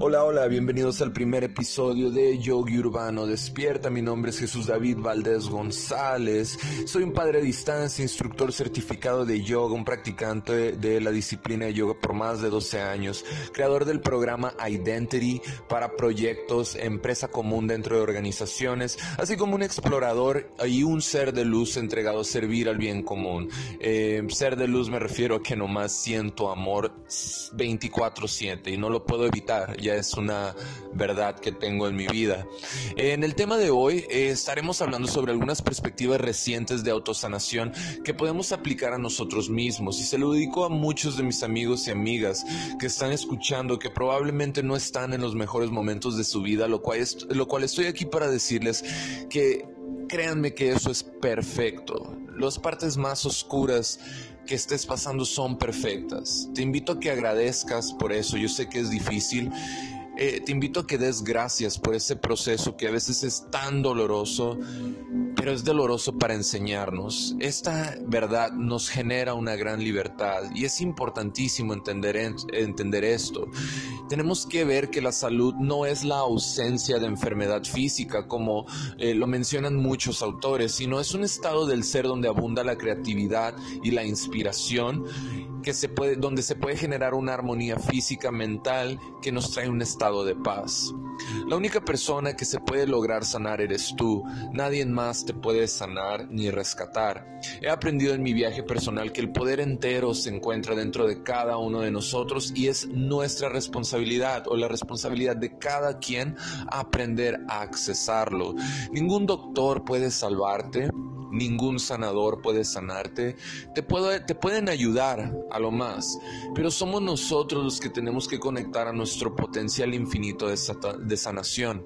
Hola, hola, bienvenidos al primer episodio de Yogi Urbano Despierta. Mi nombre es Jesús David Valdés González. Soy un padre a distancia, instructor certificado de yoga, un practicante de la disciplina de yoga por más de 12 años, creador del programa Identity para proyectos, empresa común dentro de organizaciones, así como un explorador y un ser de luz entregado a servir al bien común. Eh, ser de luz me refiero a que nomás siento amor 24/7 y no lo puedo evitar ya es una verdad que tengo en mi vida. En el tema de hoy eh, estaremos hablando sobre algunas perspectivas recientes de autosanación que podemos aplicar a nosotros mismos y se lo dedico a muchos de mis amigos y amigas que están escuchando que probablemente no están en los mejores momentos de su vida, lo cual, lo cual estoy aquí para decirles que créanme que eso es perfecto. Las partes más oscuras que estés pasando son perfectas. Te invito a que agradezcas por eso. Yo sé que es difícil. Eh, te invito a que des gracias por ese proceso que a veces es tan doloroso pero es doloroso para enseñarnos. Esta verdad nos genera una gran libertad y es importantísimo entender, entender esto. Tenemos que ver que la salud no es la ausencia de enfermedad física, como eh, lo mencionan muchos autores, sino es un estado del ser donde abunda la creatividad y la inspiración que se puede, donde se puede generar una armonía física, mental, que nos trae un estado de paz. La única persona que se puede lograr sanar eres tú. Nadie más te puede sanar ni rescatar. He aprendido en mi viaje personal que el poder entero se encuentra dentro de cada uno de nosotros y es nuestra responsabilidad o la responsabilidad de cada quien aprender a accesarlo. Ningún doctor puede salvarte ningún sanador puede sanarte. Te, te pueden ayudar a lo más, pero somos nosotros los que tenemos que conectar a nuestro potencial infinito de, sanación.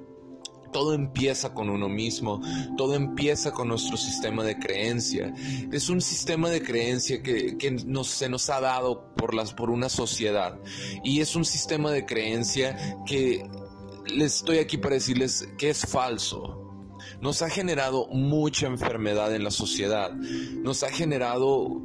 Todo empieza con uno mismo, todo empieza con nuestro sistema de creencia. Es un sistema de creencia que, se nos ha dado por, las, por una sociedad y es un sistema de creencia que les estoy aquí para decirles que es falso nos ha generado mucha enfermedad en la sociedad, nos ha generado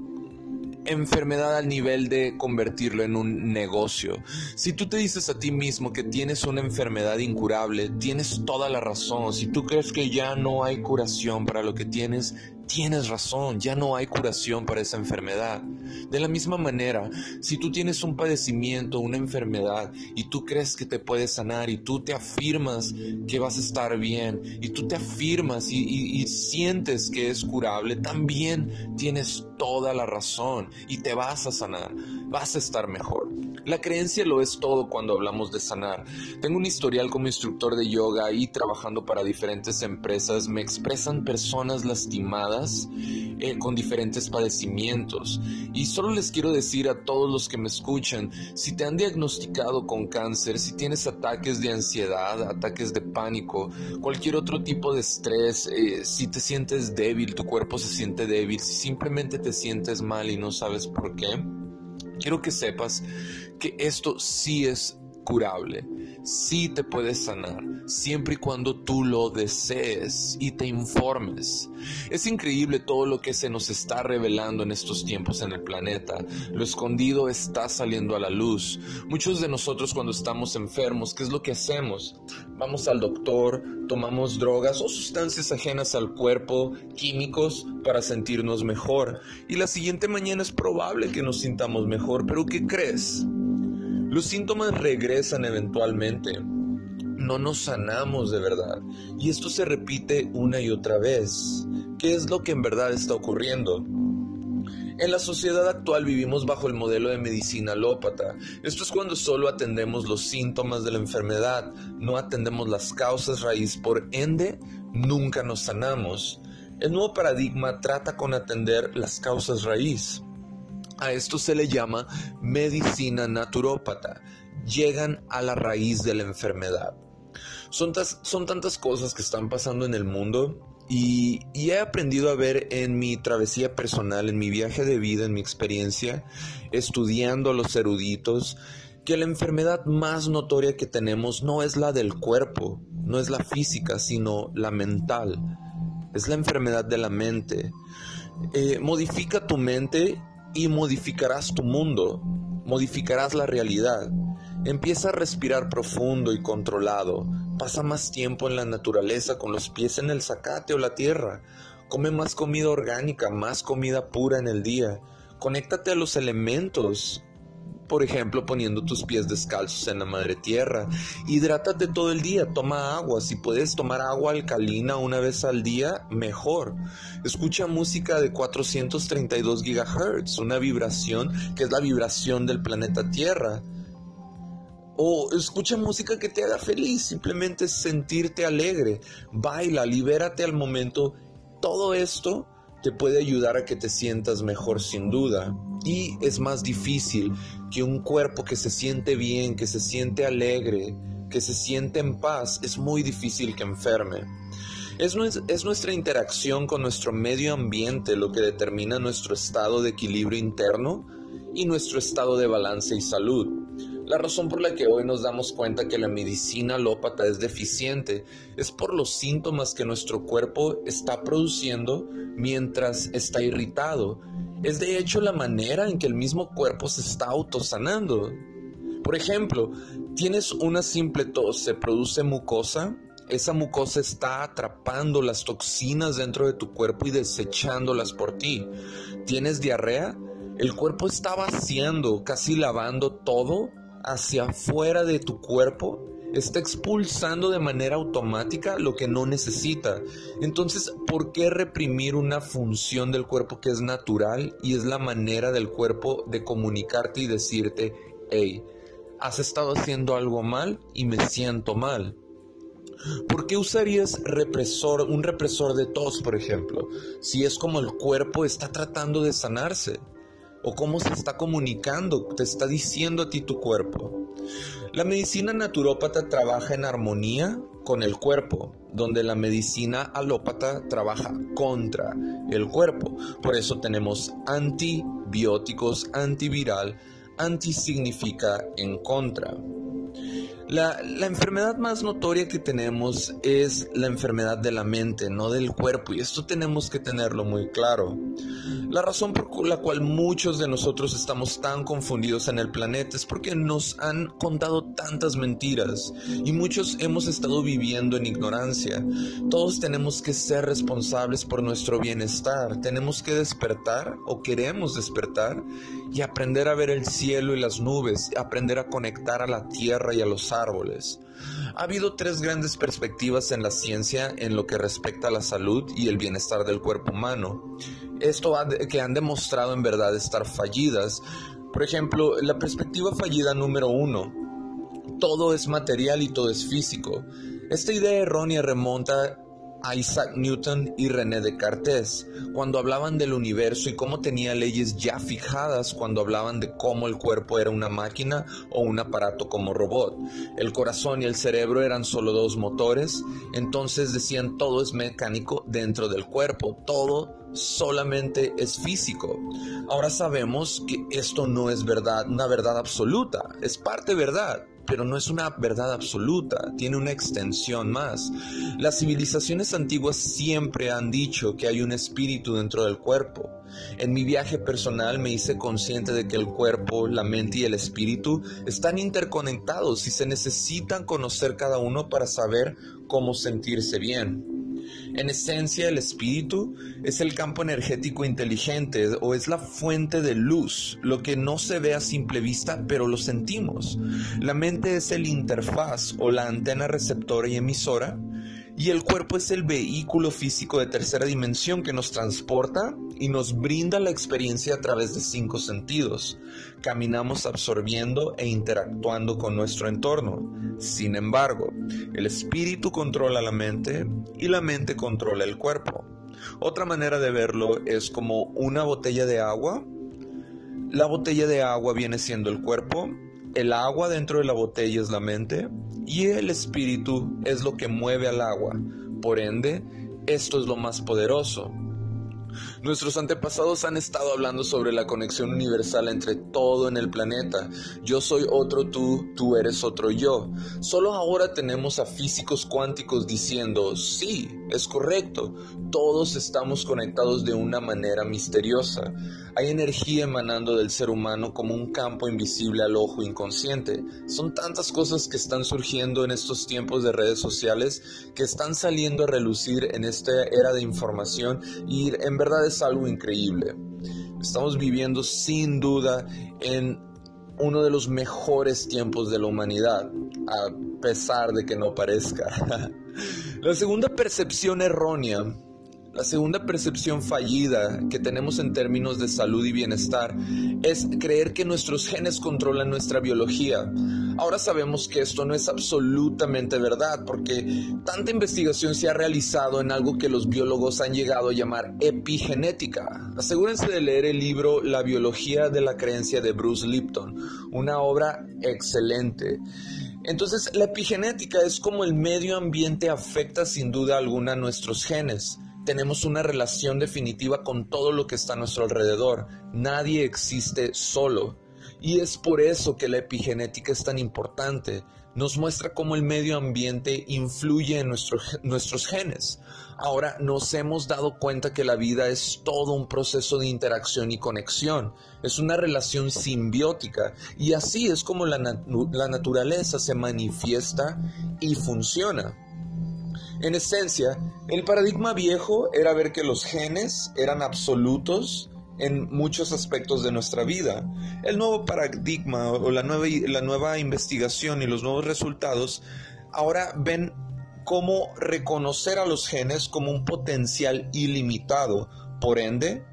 enfermedad al nivel de convertirlo en un negocio. Si tú te dices a ti mismo que tienes una enfermedad incurable, tienes toda la razón. Si tú crees que ya no hay curación para lo que tienes, tienes razón, ya no hay curación para esa enfermedad. De la misma manera, si tú tienes un padecimiento, una enfermedad, y tú crees que te puedes sanar, y tú te afirmas que vas a estar bien, y tú te afirmas y, sientes que es curable, también tienes toda la razón y te vas a sanar, vas a estar mejor. La creencia lo es todo cuando hablamos de sanar. Tengo un historial como instructor de yoga y trabajando para diferentes empresas, me expresan personas lastimadas eh, con diferentes padecimientos. Y solo les quiero decir a todos los que me escuchan, si te han diagnosticado con cáncer, si tienes ataques de ansiedad, ataques de pánico, cualquier otro tipo de estrés, eh, si te sientes débil, tu cuerpo se siente débil, si simplemente te sientes mal y no sabes por qué, quiero que sepas que esto sí es curable, sí te puedes sanar, siempre y cuando tú lo desees y te informes. Es increíble todo lo que se nos está revelando en estos tiempos en el planeta. Lo escondido está saliendo a la luz. Muchos de nosotros cuando estamos enfermos, ¿qué es lo que hacemos? Vamos al doctor, tomamos drogas o sustancias ajenas al cuerpo, químicos, para sentirnos mejor. Y la siguiente mañana es probable que nos sintamos mejor, pero ¿qué crees? Los síntomas regresan eventualmente. No nos sanamos de verdad. Y esto se repite una y otra vez. ¿Qué es lo que en verdad está ocurriendo? En la sociedad actual vivimos bajo el modelo de medicina alópata. Esto es cuando solo atendemos los síntomas de la enfermedad, no atendemos las causas raíz, por ende, nunca nos sanamos. El nuevo paradigma trata con atender las causas raíz. A esto se le llama medicina naturópata. Llegan a la raíz de la enfermedad. Son, son tantas cosas que están pasando en el mundo y, y, he aprendido a ver en mi travesía personal, en mi viaje de vida, en mi experiencia, estudiando a los eruditos, que la enfermedad más notoria que tenemos no es la del cuerpo, no es la física, sino la mental. Es la enfermedad de la mente. Eh, modifica tu mente y modificarás tu mundo, modificarás la realidad. Empieza a respirar profundo y controlado. Pasa más tiempo en la naturaleza con los pies en el zacate o la tierra. Come más comida orgánica, más comida pura en el día. Conéctate a los elementos por ejemplo, poniendo tus pies descalzos en la madre tierra. Hidrátate todo el día, toma agua. Si puedes tomar agua alcalina una vez al día, mejor. Escucha música de 432 GHz, una vibración que es la vibración del planeta Tierra. O escucha música que te haga feliz, simplemente sentirte alegre. Baila, libérate al momento. Todo esto te puede ayudar a que te sientas mejor sin duda. Y es más difícil que un cuerpo que se siente bien, que se siente alegre, que se siente en paz, es muy difícil que enferme. Es, es, nuestra interacción con nuestro medio ambiente lo que determina nuestro estado de equilibrio interno y nuestro estado de balance y salud. La razón por la que hoy nos damos cuenta que la medicina alópata es deficiente es por los síntomas que nuestro cuerpo está produciendo mientras está irritado. Es de hecho la manera en que el mismo cuerpo se está autosanando. Por ejemplo, tienes una simple tos, se produce mucosa, esa mucosa está atrapando las toxinas dentro de tu cuerpo y desechándolas por ti. ¿Tienes diarrea? El cuerpo está vaciando, casi lavando todo hacia afuera de tu cuerpo está expulsando de manera automática lo que no necesita. Entonces, ¿por qué reprimir una función del cuerpo que es natural y es la manera del cuerpo de comunicarte y decirte, hey, has estado haciendo algo mal y me siento mal? ¿Por qué usarías represor, un represor de tos, por ejemplo, si es como el cuerpo está tratando de sanarse? O cómo se está comunicando, te está diciendo a ti tu cuerpo. La medicina naturópata trabaja en armonía con el cuerpo, donde la medicina alópata trabaja contra el cuerpo. Por eso tenemos antibióticos, antiviral, anti significa en contra. La, enfermedad más notoria que tenemos es la enfermedad de la mente, no del cuerpo, y esto tenemos que tenerlo muy claro. La razón por la cual muchos de nosotros estamos tan confundidos en el planeta es porque nos han contado tantas mentiras y muchos hemos estado viviendo en ignorancia. Todos tenemos que ser responsables por nuestro bienestar, tenemos que despertar o queremos despertar y aprender a ver el cielo y las nubes, aprender a conectar a la tierra y a los árboles. Ha habido tres grandes perspectivas en la ciencia en lo que respecta a la salud y el bienestar del cuerpo humano. Esto que han demostrado en verdad estar fallidas. Por ejemplo, la perspectiva fallida número uno. Todo es material y todo es físico. Esta idea errónea remonta Isaac Newton y René Descartes, cuando hablaban del universo y cómo tenía leyes ya fijadas cuando hablaban de cómo el cuerpo era una máquina o un aparato como robot. El corazón y el cerebro eran solo dos motores, entonces decían todo es mecánico dentro del cuerpo, todo solamente es físico. Ahora sabemos que esto no es verdad, una verdad absoluta, es parte verdad, pero no es una verdad absoluta, tiene una extensión más. Las civilizaciones antiguas siempre han dicho que hay un espíritu dentro del cuerpo. En mi viaje personal me hice consciente de que el cuerpo, la mente y el espíritu están interconectados y se necesitan conocer cada uno para saber cómo sentirse bien. En esencia, el espíritu es el campo energético inteligente o es la fuente de luz, lo que no se ve a simple vista, pero lo sentimos. La mente es el interfaz o la antena receptora y emisora y el cuerpo es el vehículo físico de tercera dimensión que nos transporta y nos brinda la experiencia a través de cinco sentidos. Caminamos absorbiendo e interactuando con nuestro entorno. Sin embargo, el espíritu controla la mente y la mente controla el cuerpo. Otra manera de verlo es como una botella de agua. La botella de agua viene siendo el cuerpo el agua dentro de la botella es la mente y el espíritu es lo que mueve al agua. Por ende, esto es lo más poderoso. Nuestros antepasados han estado hablando sobre la conexión universal entre todo en el planeta. Yo soy otro tú, tú eres otro yo. Solo ahora tenemos a físicos cuánticos diciendo, sí, es correcto, todos estamos conectados de una manera misteriosa. Hay energía emanando del ser humano como un campo invisible al ojo inconsciente. Son tantas cosas que están surgiendo en estos tiempos de redes sociales que están saliendo a relucir en esta era de información y en verdad es algo increíble. Estamos viviendo sin duda en uno de los mejores tiempos de la humanidad, a pesar de que no parezca. la segunda percepción errónea la segunda percepción fallida que tenemos en términos de salud y bienestar es creer que nuestros genes controlan nuestra biología. Ahora sabemos que esto no es absolutamente verdad porque tanta investigación se ha realizado en algo que los biólogos han llegado a llamar epigenética. Asegúrense de leer el libro La biología de la creencia de Bruce Lipton, una obra excelente. Entonces, la epigenética es como el medio ambiente afecta sin duda alguna a nuestros genes tenemos una relación definitiva con todo lo que está a nuestro alrededor. Nadie existe solo. Y es por eso que la epigenética es tan importante. Nos muestra cómo el medio ambiente influye en nuestros genes. Ahora nos hemos dado cuenta que la vida es todo un proceso de interacción y conexión. Es una relación simbiótica. Y así es como la naturaleza se manifiesta y funciona. En esencia, el paradigma viejo era ver que los genes eran absolutos en muchos aspectos de nuestra vida. El nuevo paradigma o la nueva, la nueva investigación y los nuevos resultados ahora ven cómo reconocer a los genes como un potencial ilimitado. Por ende,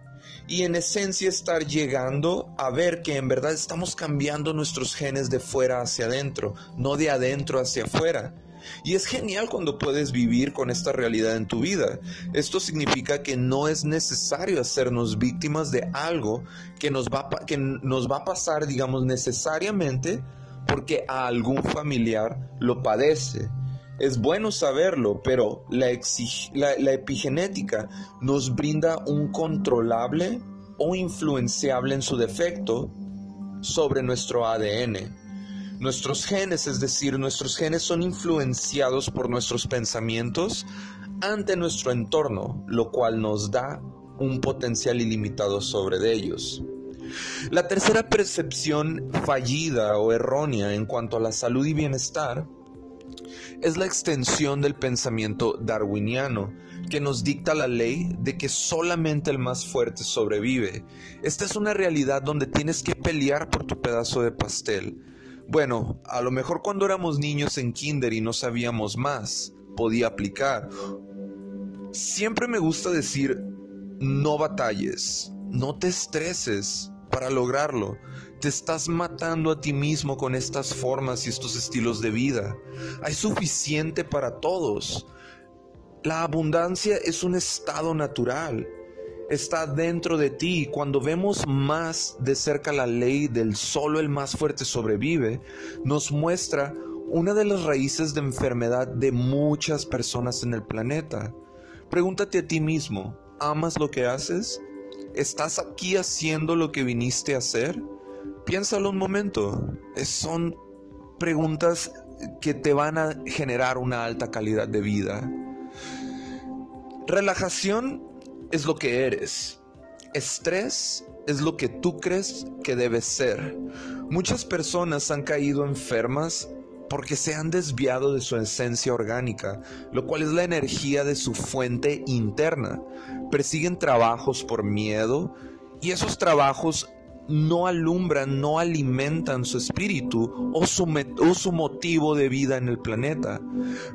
y en esencia estar llegando a ver que en verdad estamos cambiando nuestros genes de fuera hacia adentro, no de adentro hacia afuera. Y es genial cuando puedes vivir con esta realidad en tu vida. Esto significa que no es necesario hacernos víctimas de algo que nos va, que nos va a pasar, digamos, necesariamente porque a algún familiar lo padece. Es bueno saberlo, pero la, la epigenética nos brinda un controlable o influenciable en su defecto sobre nuestro ADN. Nuestros genes, es decir, nuestros genes son influenciados por nuestros pensamientos ante nuestro entorno, lo cual nos da un potencial ilimitado sobre ellos. La tercera percepción fallida o errónea en cuanto a la salud y bienestar es la extensión del pensamiento darwiniano, que nos dicta la ley de que solamente el más fuerte sobrevive. Esta es una realidad donde tienes que pelear por tu pedazo de pastel, bueno, a lo mejor cuando éramos niños en kinder y no sabíamos más, podía aplicar. Siempre me gusta decir, no batalles, no te estreses para lograrlo. Te estás matando a ti mismo con estas formas y estos estilos de vida. Hay suficiente para todos. La abundancia es un estado natural está dentro de ti. Cuando vemos más de cerca la ley del solo el más fuerte sobrevive, nos muestra una de las raíces de enfermedad de muchas personas en el planeta. Pregúntate a ti mismo, ¿amas lo que haces? ¿Estás aquí haciendo lo que viniste a hacer? Piénsalo un momento. Son preguntas que te van a generar una alta calidad de vida. Relajación es lo que eres. Estrés es lo que tú crees que debes ser. Muchas personas han caído enfermas porque se han desviado de su esencia orgánica, lo cual es la energía de su fuente interna. Persiguen trabajos por miedo y esos trabajos no alumbran, no alimentan su espíritu o su, o su, motivo de vida en el planeta.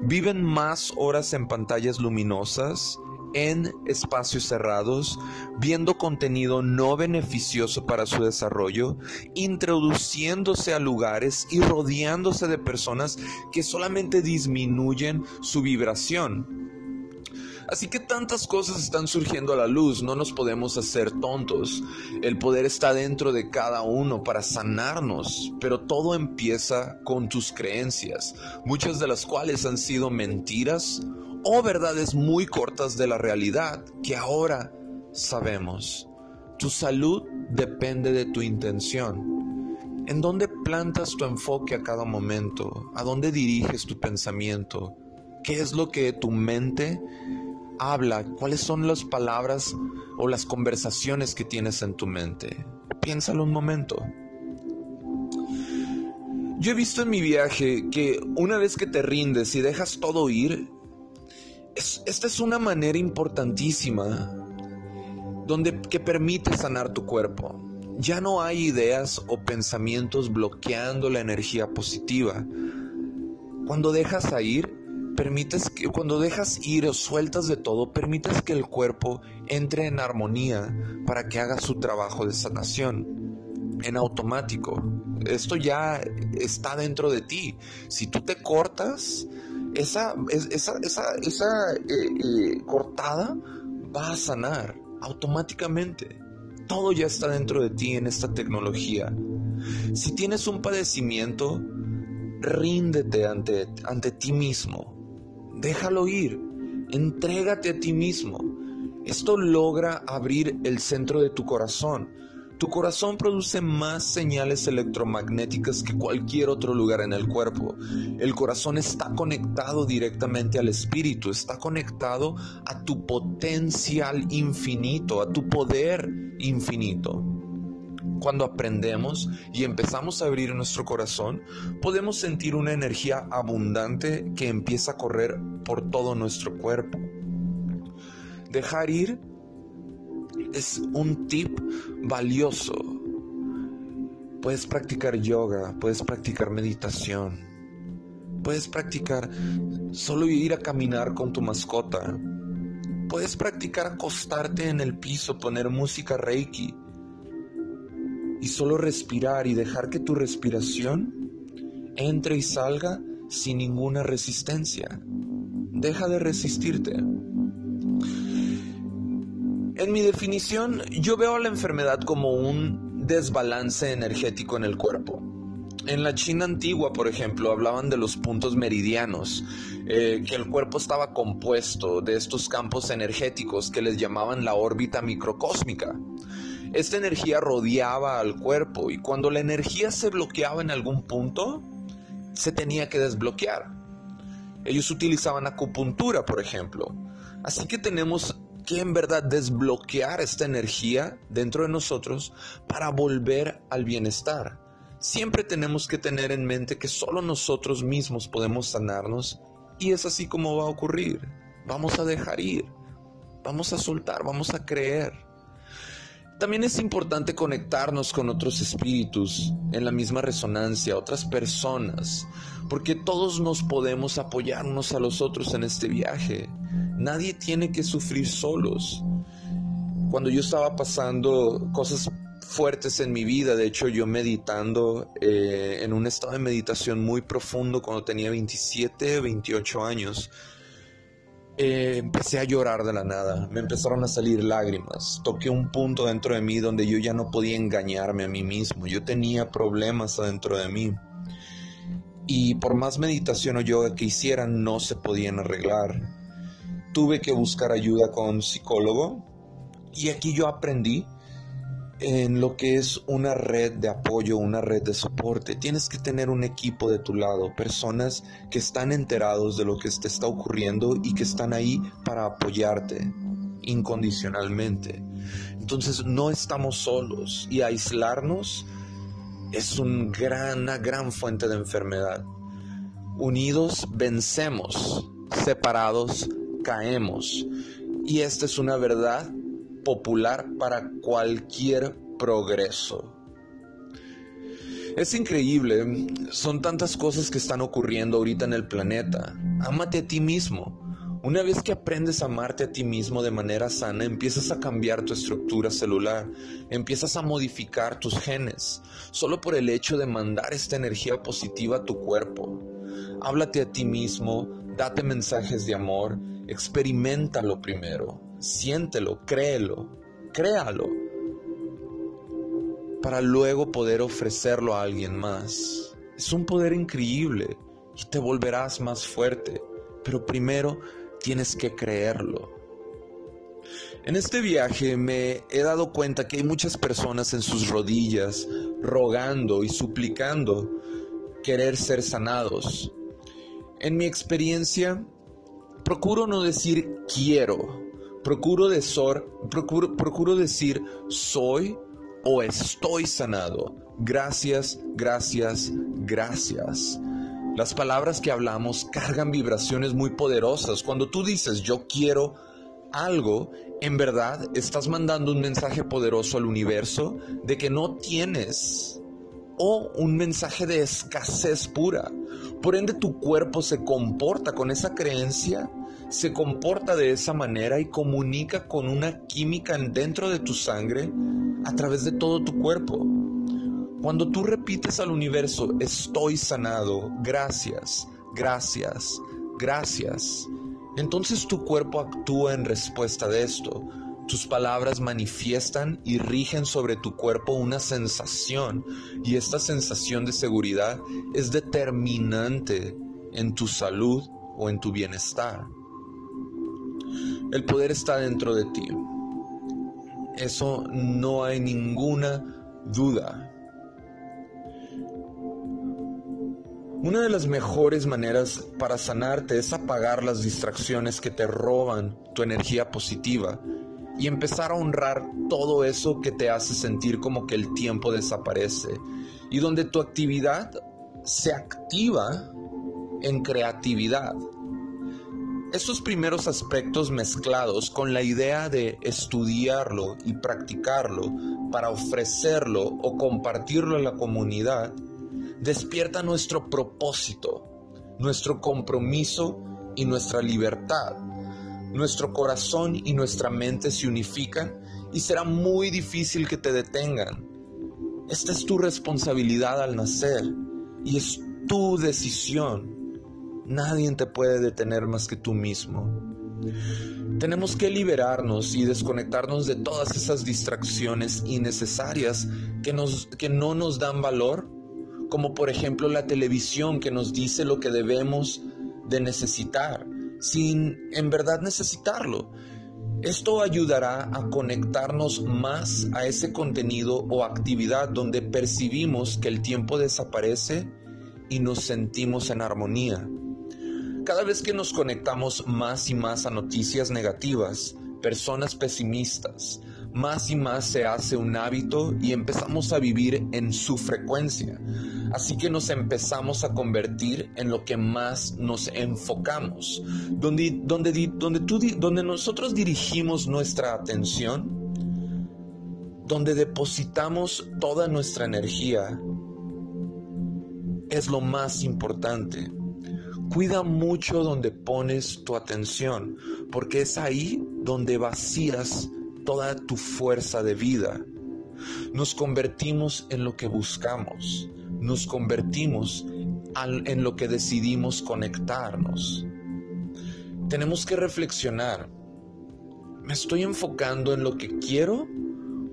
Viven más horas en pantallas luminosas, en espacios cerrados, viendo contenido no beneficioso para su desarrollo, introduciéndose a lugares y rodeándose de personas que solamente disminuyen su vibración. Así que tantas cosas están surgiendo a la luz, no nos podemos hacer tontos. El poder está dentro de cada uno para sanarnos, pero todo empieza con tus creencias, muchas de las cuales han sido mentiras o verdades muy cortas de la realidad que ahora sabemos. Tu salud depende de tu intención. ¿En dónde plantas tu enfoque a cada momento? ¿A dónde diriges tu pensamiento? ¿Qué es lo que tu mente habla? ¿Cuáles son las palabras o las conversaciones que tienes en tu mente? Piénsalo un momento. Yo he visto en mi viaje que una vez que te rindes y dejas todo ir, esta es una manera importantísima donde que permite sanar tu cuerpo. Ya no hay ideas o pensamientos bloqueando la energía positiva. Cuando dejas ir, permites que cuando dejas ir o sueltas de todo, permites que el cuerpo entre en armonía para que haga su trabajo de sanación en automático. Esto ya está dentro de ti. Si tú te cortas, esa, esa, esa, eh, eh, cortada va a sanar automáticamente. Todo ya está dentro de ti en esta tecnología. Si tienes un padecimiento, ríndete ante, ante ti mismo. Déjalo ir. Entrégate a ti mismo. Esto logra abrir el centro de tu corazón tu corazón produce más señales electromagnéticas que cualquier otro lugar en el cuerpo. El corazón está conectado directamente al espíritu, está conectado a tu potencial infinito, a tu poder infinito. Cuando aprendemos y empezamos a abrir nuestro corazón, podemos sentir una energía abundante que empieza a correr por todo nuestro cuerpo. Dejar ir es un tip valioso. Puedes practicar yoga, puedes practicar meditación, puedes practicar solo ir a caminar con tu mascota, puedes practicar acostarte en el piso, poner música reiki y solo respirar y dejar que tu respiración entre y salga sin ninguna resistencia. Deja de resistirte. En mi definición, yo veo la enfermedad como un desbalance energético en el cuerpo. En la China antigua, por ejemplo, hablaban de los puntos meridianos, eh, que el cuerpo estaba compuesto de estos campos energéticos que les llamaban la órbita microcósmica. Esta energía rodeaba al cuerpo y cuando la energía se bloqueaba en algún punto, se tenía que desbloquear. Ellos utilizaban acupuntura, por ejemplo. Así que tenemos que en verdad desbloquear esta energía dentro de nosotros para volver al bienestar. Siempre tenemos que tener en mente que solo nosotros mismos podemos sanarnos y es así como va a ocurrir. Vamos a dejar ir, vamos a soltar, vamos a creer. También es importante conectarnos con otros espíritus en la misma resonancia, otras personas, porque todos nos podemos apoyar unos a los otros en este viaje. Nadie tiene que sufrir solos. Cuando yo estaba pasando cosas fuertes en mi vida, de hecho yo meditando eh, en un estado de meditación muy profundo cuando tenía 27, 28 años, eh, empecé a llorar de la nada, me empezaron a salir lágrimas, toqué un punto dentro de mí donde yo ya no podía engañarme a mí mismo, yo tenía problemas adentro de mí. Y por más meditación o yoga que hiciera no se podían arreglar tuve que buscar ayuda con un psicólogo y aquí yo aprendí en lo que es una red de apoyo, una red de soporte. Tienes que tener un equipo de tu lado, personas que están enterados de lo que te está ocurriendo y que están ahí para apoyarte incondicionalmente. Entonces no estamos solos y aislarnos es una gran fuente de enfermedad. Unidos vencemos, separados caemos. Y esta es una verdad popular para cualquier progreso. Es increíble, son tantas cosas que están ocurriendo ahorita en el planeta. Ámate a ti mismo. Una vez que aprendes a amarte a ti mismo de manera sana, empiezas a cambiar tu estructura celular, empiezas a modificar tus genes, solo por el hecho de mandar esta energía positiva a tu cuerpo. Háblate a ti mismo, date mensajes de amor, Experimentalo primero, siéntelo, créelo, créalo, para luego poder ofrecerlo a alguien más. Es un poder increíble y te volverás más fuerte, pero primero tienes que creerlo. En este viaje me he dado cuenta que hay muchas personas en sus rodillas rogando y suplicando querer ser sanados. En mi experiencia, procuro no decir quiero, procuro, decir soy o estoy sanado. Gracias, gracias, gracias. Las palabras que hablamos cargan vibraciones muy poderosas. Cuando tú dices yo quiero algo, en verdad estás mandando un mensaje poderoso al universo de que no tienes o un mensaje de escasez pura. Por ende tu cuerpo se comporta con esa creencia, se comporta de esa manera y comunica con una química dentro de tu sangre a través de todo tu cuerpo. Cuando tú repites al universo, estoy sanado, gracias, gracias, gracias, entonces tu cuerpo actúa en respuesta de esto. Tus palabras manifiestan y rigen sobre tu cuerpo una sensación y esta sensación de seguridad es determinante en tu salud o en tu bienestar. El poder está dentro de ti. Eso no hay ninguna duda. Una de las mejores maneras para sanarte es apagar las distracciones que te roban tu energía positiva y empezar a honrar todo eso que te hace sentir como que el tiempo desaparece y donde tu actividad se activa en creatividad. Estos primeros aspectos mezclados con la idea de estudiarlo y practicarlo para ofrecerlo o compartirlo en la comunidad despierta nuestro propósito, nuestro compromiso y nuestra libertad. Nuestro corazón y nuestra mente se unifican y será muy difícil que te detengan. Esta es tu responsabilidad al nacer y es tu decisión. Nadie te puede detener más que tú mismo. Tenemos que liberarnos y desconectarnos de todas esas distracciones innecesarias que, nos, que no nos dan valor como por ejemplo la televisión que nos dice lo que debemos de necesitar, sin en verdad necesitarlo. Esto ayudará a conectarnos más a ese contenido o actividad donde percibimos que el tiempo desaparece y nos sentimos en armonía. Cada vez que nos conectamos más y más a noticias negativas, personas pesimistas, más y más se hace un hábito y empezamos a vivir en su frecuencia. Así que nos empezamos a convertir en lo que más nos enfocamos, donde, donde, donde, tú, donde nosotros dirigimos nuestra atención, donde depositamos toda nuestra energía, es lo más importante. Cuida mucho donde pones tu atención, porque es ahí donde vacías toda tu fuerza de vida. Nos convertimos en lo que buscamos, nos convertimos en lo que decidimos conectarnos. Tenemos que reflexionar, ¿me estoy enfocando en lo que quiero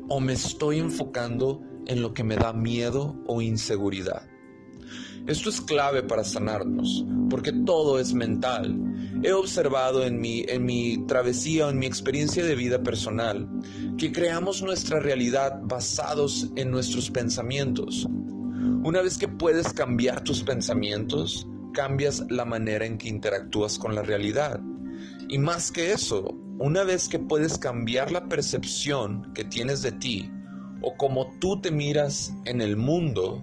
o me estoy enfocando en lo que me da miedo o inseguridad? Esto es clave para sanarnos, porque todo es mental. He observado en mi, en mi travesía o en mi experiencia de vida personal que creamos nuestra realidad basados en nuestros pensamientos. Una vez que puedes cambiar tus pensamientos, cambias la manera en que interactúas con la realidad. Y más que eso, una vez que puedes cambiar la percepción que tienes de ti o como tú te miras en el mundo,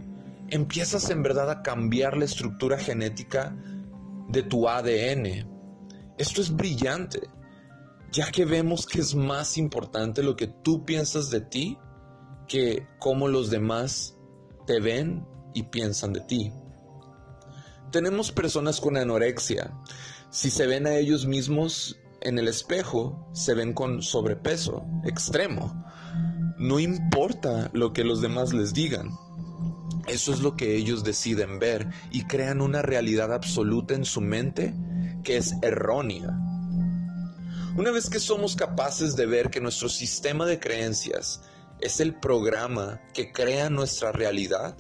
empiezas en verdad a cambiar la estructura genética de tu ADN. Esto es brillante, ya que vemos que es más importante lo que tú piensas de ti que cómo los demás te ven y piensan de ti. Tenemos personas con anorexia. Si se ven a ellos mismos en el espejo, se ven con sobrepeso extremo. No importa lo que los demás les digan. Eso es lo que ellos deciden ver y crean una realidad absoluta en su mente que es errónea. Una vez que somos capaces de ver que nuestro sistema de creencias es el programa que crea nuestra realidad,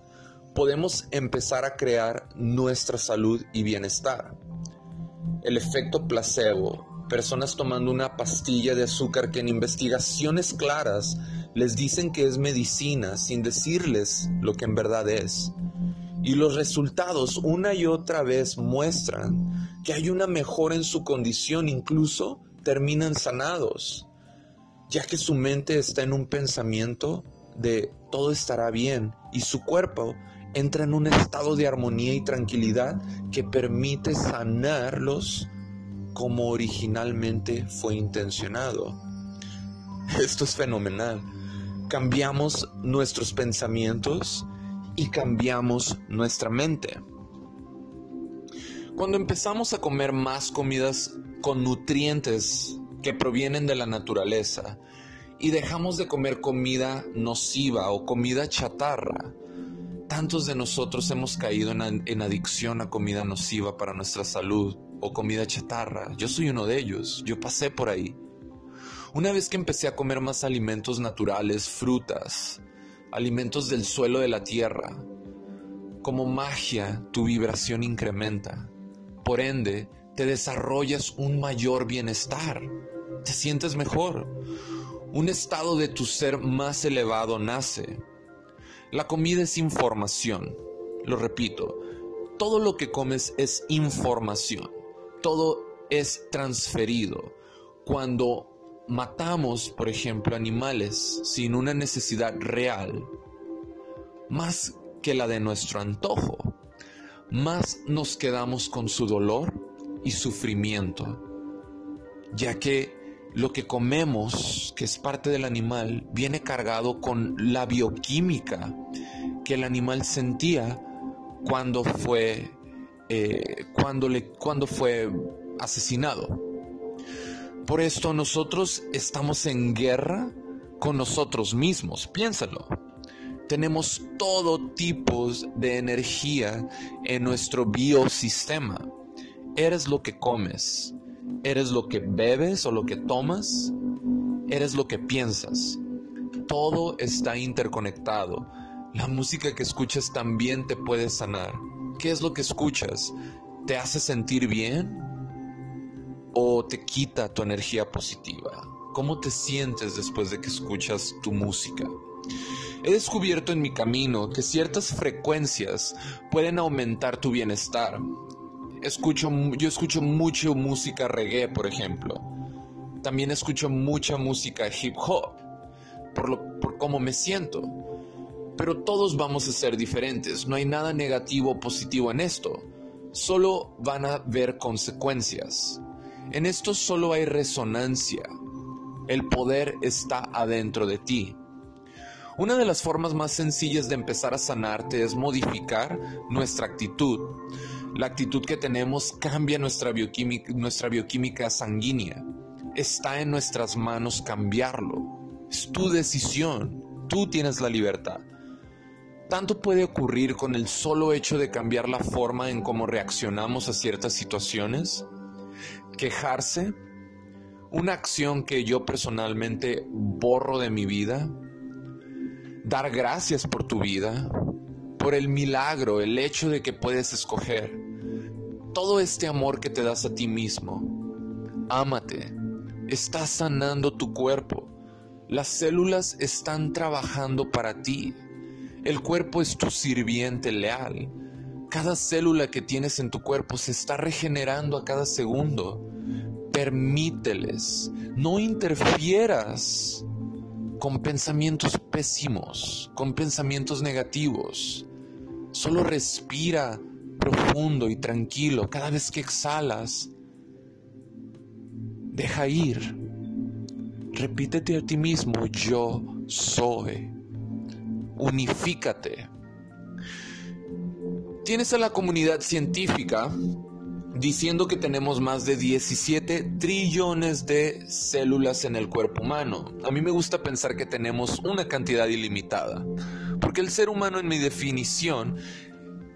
podemos empezar a crear nuestra salud y bienestar. El efecto placebo personas tomando una pastilla de azúcar que en investigaciones claras les dicen que es medicina sin decirles lo que en verdad es. Y los resultados una y otra vez muestran que hay una mejora en su condición, incluso terminan sanados, ya que su mente está en un pensamiento de todo estará bien y su cuerpo entra en un estado de armonía y tranquilidad que permite sanarlos como originalmente fue intencionado. Esto es fenomenal. Cambiamos nuestros pensamientos y cambiamos nuestra mente. Cuando empezamos a comer más comidas con nutrientes que provienen de la naturaleza y dejamos de comer comida nociva o comida chatarra, tantos de nosotros hemos caído en, adicción a comida nociva para nuestra salud o comida chatarra. Yo soy uno de ellos, yo pasé por ahí. Una vez que empecé a comer más alimentos naturales, frutas, alimentos del suelo de la tierra, como magia tu vibración incrementa. Por ende, te desarrollas un mayor bienestar, te sientes mejor, un estado de tu ser más elevado nace. La comida es información, lo repito, todo lo que comes es información todo es transferido. Cuando matamos, por ejemplo, animales sin una necesidad real, más que la de nuestro antojo, más nos quedamos con su dolor y sufrimiento, ya que lo que comemos, que es parte del animal, viene cargado con la bioquímica que el animal sentía cuando fue eh, cuando, le, cuando fue asesinado. Por esto nosotros estamos en guerra con nosotros mismos, piénsalo. Tenemos todo tipo de energía en nuestro biosistema. Eres lo que comes, eres lo que bebes o lo que tomas, eres lo que piensas. Todo está interconectado. La música que escuchas también te puede sanar. ¿Qué es lo que escuchas? ¿Te hace sentir bien? ¿O te quita tu energía positiva? ¿Cómo te sientes después de que escuchas tu música? He descubierto en mi camino que ciertas frecuencias pueden aumentar tu bienestar. Escucho, yo escucho mucho música reggae, por ejemplo. También escucho mucha música hip hop, por, lo, por cómo me siento. Pero todos vamos a ser diferentes, no hay nada negativo o positivo en esto, solo van a haber consecuencias. En esto solo hay resonancia, el poder está adentro de ti. Una de las formas más sencillas de empezar a sanarte es modificar nuestra actitud. La actitud que tenemos cambia nuestra bioquímica, nuestra bioquímica sanguínea. Está en nuestras manos cambiarlo. Es tu decisión. Tú tienes la libertad. Tanto puede ocurrir con el solo hecho de cambiar la forma en cómo reaccionamos a ciertas situaciones. Quejarse, una acción que yo personalmente borro de mi vida. Dar gracias por tu vida, por el milagro, el hecho de que puedes escoger. Todo este amor que te das a ti mismo. Ámate. Estás sanando tu cuerpo. Las células están trabajando para ti. El cuerpo es tu sirviente leal. Cada célula que tienes en tu cuerpo se está regenerando a cada segundo. Permíteles, no interfieras con pensamientos pésimos, con pensamientos negativos. Solo respira profundo y tranquilo cada vez que exhalas. Deja ir. Repítete a ti mismo, yo soy unifícate. Tienes a la comunidad científica diciendo que tenemos más de 17 trillones de células en el cuerpo humano. A mí me gusta pensar que tenemos una cantidad ilimitada, porque el ser humano en mi definición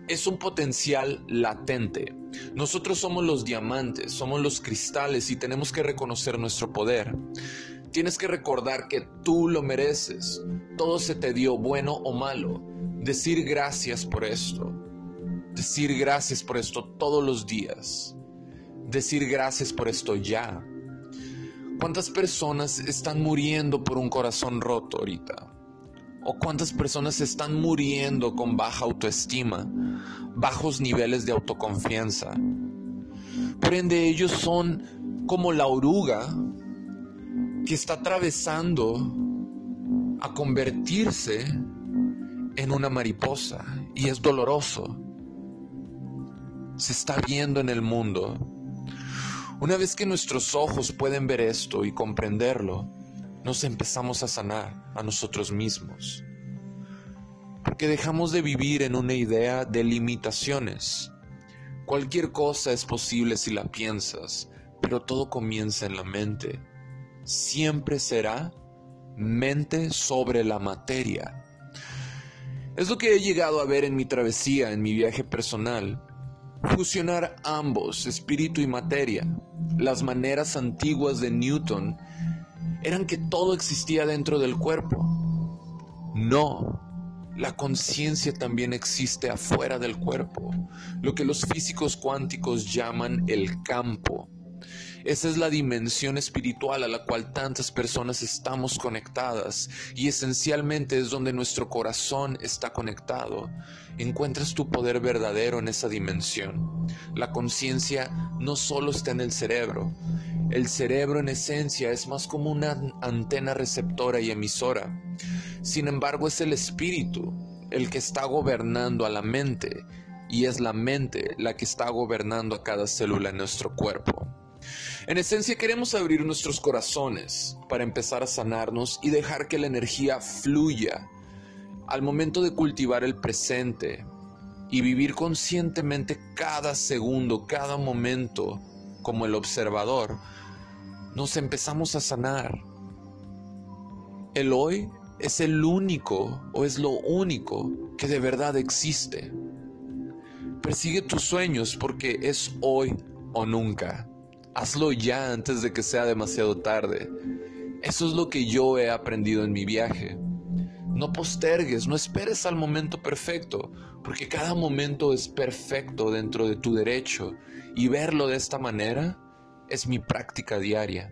es un potencial latente. Nosotros somos los diamantes, somos los cristales y tenemos que reconocer nuestro poder. Tienes que recordar que tú lo mereces. Todo se te dio, bueno o malo. Decir gracias por esto. Decir gracias por esto todos los días. Decir gracias por esto ya. ¿Cuántas personas están muriendo por un corazón roto ahorita? ¿O cuántas personas están muriendo con baja autoestima, bajos niveles de autoconfianza? Por ende, ellos son como la oruga que está atravesando a convertirse en una mariposa y es doloroso. Se está viendo en el mundo. Una vez que nuestros ojos pueden ver esto y comprenderlo, nos empezamos a sanar a nosotros mismos. Porque dejamos de vivir en una idea de limitaciones. Cualquier cosa es posible si la piensas, pero todo comienza en la mente. Siempre será mente sobre la materia. Es lo que he llegado a ver en mi travesía, en mi viaje personal. Fusionar ambos, espíritu y materia. Las maneras antiguas de Newton eran que todo existía dentro del cuerpo. No, la conciencia también existe afuera del cuerpo, lo que los físicos cuánticos llaman el campo. Esa es la dimensión espiritual a la cual tantas personas estamos conectadas y esencialmente es donde nuestro corazón está conectado. Encuentras tu poder verdadero en esa dimensión. La conciencia no solo está en el cerebro. El cerebro en esencia es más como una antena receptora y emisora. Sin embargo, es el espíritu el que está gobernando a la mente y es la mente la que está gobernando a cada célula en nuestro cuerpo. En esencia queremos abrir nuestros corazones para empezar a sanarnos y dejar que la energía fluya al momento de cultivar el presente y vivir conscientemente cada segundo, cada momento como el observador, nos empezamos a sanar. El hoy es el único o es lo único que de verdad existe. Persigue tus sueños porque es hoy o nunca. Hazlo ya antes de que sea demasiado tarde. Eso es lo que yo he aprendido en mi viaje. No postergues, no esperes al momento perfecto, porque cada momento es perfecto dentro de tu derecho y verlo de esta manera es mi práctica diaria.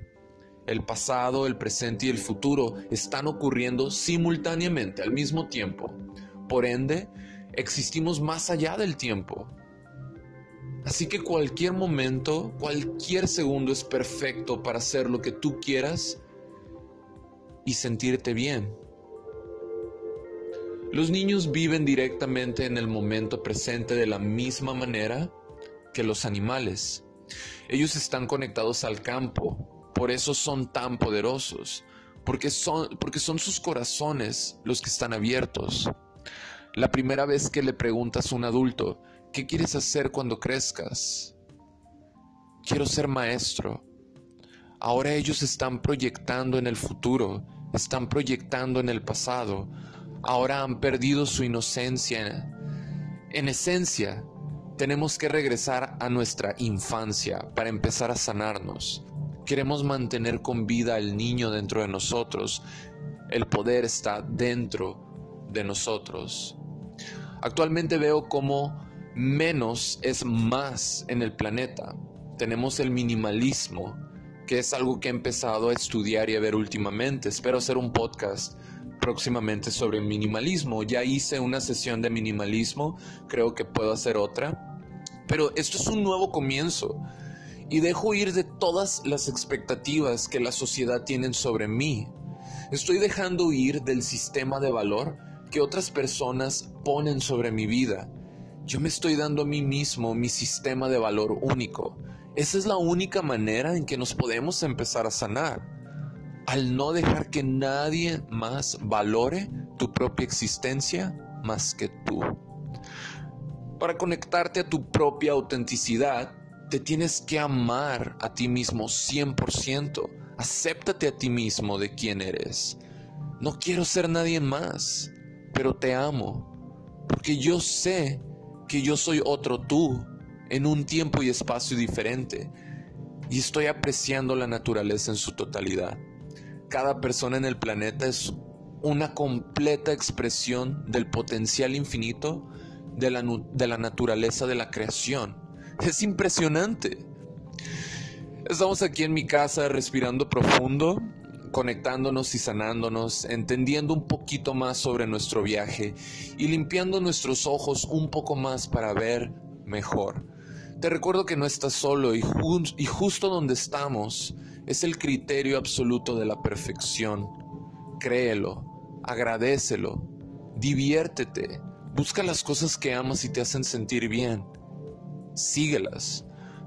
El pasado, el presente y el futuro están ocurriendo simultáneamente al mismo tiempo. Por ende, existimos más allá del tiempo. Así que cualquier momento, cualquier segundo es perfecto para hacer lo que tú quieras y sentirte bien. Los niños viven directamente en el momento presente de la misma manera que los animales. Ellos están conectados al campo, por eso son tan poderosos, porque son, porque son sus corazones los que están abiertos. La primera vez que le preguntas a un adulto, ¿Qué quieres hacer cuando crezcas? Quiero ser maestro. Ahora ellos están proyectando en el futuro, están proyectando en el pasado. Ahora han perdido su inocencia. En esencia, tenemos que regresar a nuestra infancia para empezar a sanarnos. Queremos mantener con vida al niño dentro de nosotros. El poder está dentro de nosotros. Actualmente veo cómo menos es más en el planeta. Tenemos el minimalismo, que es algo que he empezado a estudiar y a ver últimamente. Espero hacer un podcast próximamente sobre minimalismo. Ya hice una sesión de minimalismo, creo que puedo hacer otra. Pero esto es un nuevo comienzo y dejo ir de todas las expectativas que la sociedad tiene sobre mí. Estoy dejando ir del sistema de valor que otras personas ponen sobre mi vida yo me estoy dando a mí mismo mi sistema de valor único. Esa es la única manera en que nos podemos empezar a sanar. Al no dejar que nadie más valore tu propia existencia más que tú. Para conectarte a tu propia autenticidad, te tienes que amar a ti mismo 100%. Acéptate a ti mismo de quién eres. No quiero ser nadie más, pero te amo, porque yo sé que yo soy otro tú en un tiempo y espacio diferente y estoy apreciando la naturaleza en su totalidad. Cada persona en el planeta es una completa expresión del potencial infinito de la, de la naturaleza de la creación. Es impresionante. Estamos aquí en mi casa respirando profundo, conectándonos y sanándonos, entendiendo un poquito más sobre nuestro viaje y limpiando nuestros ojos un poco más para ver mejor. Te recuerdo que no estás solo y, y justo donde estamos es el criterio absoluto de la perfección. Créelo, agradecelo, diviértete, busca las cosas que amas y te hacen sentir bien. Síguelas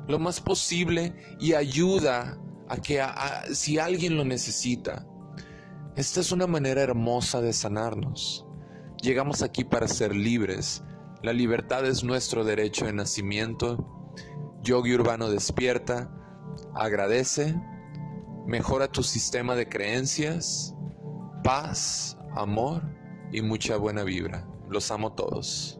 lo más posible y ayuda a que si alguien lo necesita. Esta es una manera hermosa de sanarnos. Llegamos aquí para ser libres. La libertad es nuestro derecho de nacimiento. Yogi Urbano despierta, agradece, mejora tu sistema de creencias, paz, amor y mucha buena vibra. Los amo todos.